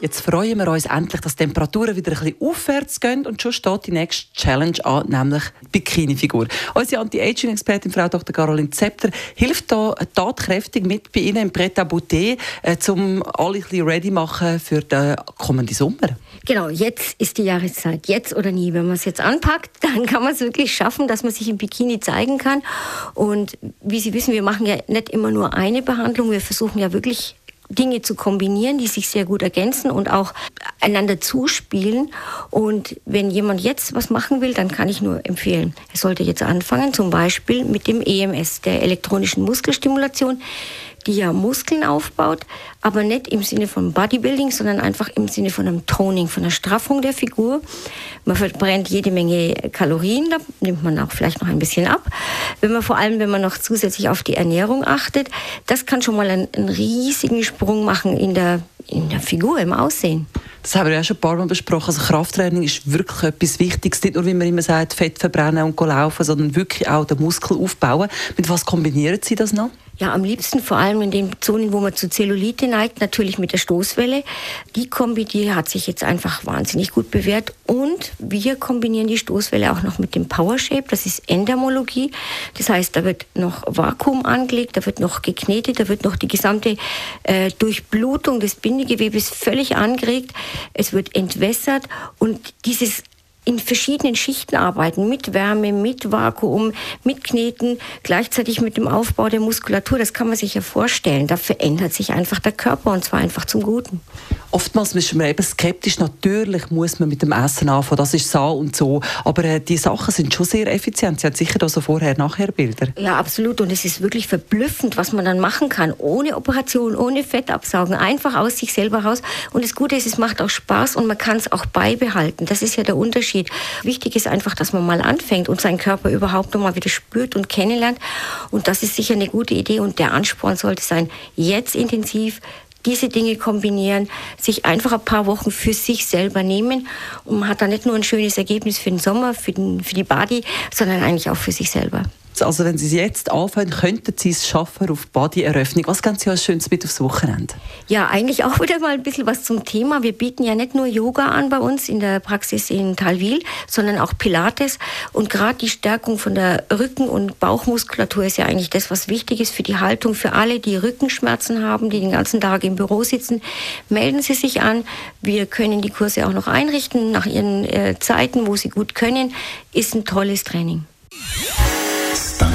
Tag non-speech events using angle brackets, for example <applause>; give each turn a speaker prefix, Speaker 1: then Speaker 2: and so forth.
Speaker 1: Jetzt freuen wir uns endlich, dass die Temperaturen wieder ein bisschen aufwärts gehen und schon steht die nächste Challenge an, nämlich Bikini-Figur. Unsere Anti-Aging-Expertin, Frau Dr. Caroline Zepter, hilft da tatkräftig mit bei Ihnen im Pret äh, um alle ein bisschen ready machen für den kommenden Sommer.
Speaker 2: Genau, jetzt ist die Jahreszeit, jetzt oder nie. Wenn man es jetzt anpackt, <laughs> dann kann man es wirklich schaffen, dass man sich im Bikini zeigen kann. Und wie Sie wissen, wir machen ja nicht immer nur eine Behandlung, wir versuchen ja wirklich Dinge zu kombinieren, die sich sehr gut ergänzen und auch einander zuspielen. Und wenn jemand jetzt was machen will, dann kann ich nur empfehlen, er sollte jetzt anfangen, zum Beispiel mit dem EMS, der elektronischen Muskelstimulation die ja Muskeln aufbaut, aber nicht im Sinne von Bodybuilding, sondern einfach im Sinne von einem Toning, von einer Straffung der Figur. Man verbrennt jede Menge Kalorien, da nimmt man auch vielleicht noch ein bisschen ab. Wenn man vor allem, wenn man noch zusätzlich auf die Ernährung achtet, das kann schon mal einen, einen riesigen Sprung machen in der, in der Figur, im Aussehen.
Speaker 1: Das haben wir ja schon ein paar Mal besprochen. Also Krafttraining ist wirklich etwas Wichtiges. Nicht nur, wie man immer sagt, Fett verbrennen und laufen, sondern wirklich auch den Muskel aufbauen. Mit was kombinieren Sie das noch?
Speaker 2: Ja, am liebsten vor allem in den Zonen, wo man zu Zellulite neigt, natürlich mit der Stoßwelle. Die Kombi, die hat sich jetzt einfach wahnsinnig gut bewährt. Und wir kombinieren die Stoßwelle auch noch mit dem Power Shape. Das ist Endermologie. Das heißt, da wird noch Vakuum angelegt, da wird noch geknetet, da wird noch die gesamte äh, Durchblutung des Bindegewebes völlig angeregt. Es wird entwässert und dieses in verschiedenen Schichten arbeiten, mit Wärme, mit Vakuum, mit Kneten, gleichzeitig mit dem Aufbau der Muskulatur. Das kann man sich ja vorstellen. Da verändert sich einfach der Körper und zwar einfach zum Guten.
Speaker 1: Oftmals ist man eben skeptisch. Natürlich muss man mit dem Essen anfangen, das ist so und so. Aber äh, die Sachen sind schon sehr effizient. Sie haben sicher da so Vorher-Nachher-Bilder.
Speaker 2: Ja, absolut. Und es ist wirklich verblüffend, was man dann machen kann. Ohne Operation, ohne Fettabsaugen. Einfach aus sich selber raus. Und das Gute ist, es macht auch Spaß und man kann es auch beibehalten. Das ist ja der Unterschied. Wichtig ist einfach, dass man mal anfängt und seinen Körper überhaupt noch mal wieder spürt und kennenlernt. Und das ist sicher eine gute Idee. Und der Ansporn sollte sein, jetzt intensiv diese Dinge kombinieren, sich einfach ein paar Wochen für sich selber nehmen und man hat dann nicht nur ein schönes Ergebnis für den Sommer, für, den, für die Body, sondern eigentlich auch für sich selber.
Speaker 1: Also wenn Sie es jetzt anfangen, könnten Sie es schaffen auf Body-Eröffnung. Was ganz Sie als Schönes mit aufs Wochenende?
Speaker 2: Ja, eigentlich auch wieder mal ein bisschen was zum Thema. Wir bieten ja nicht nur Yoga an bei uns in der Praxis in Talwil, sondern auch Pilates. Und gerade die Stärkung von der Rücken- und Bauchmuskulatur ist ja eigentlich das, was wichtig ist für die Haltung. Für alle, die Rückenschmerzen haben, die den ganzen Tag im Büro sitzen, melden Sie sich an. Wir können die Kurse auch noch einrichten nach Ihren äh, Zeiten, wo Sie gut können. Ist ein tolles Training.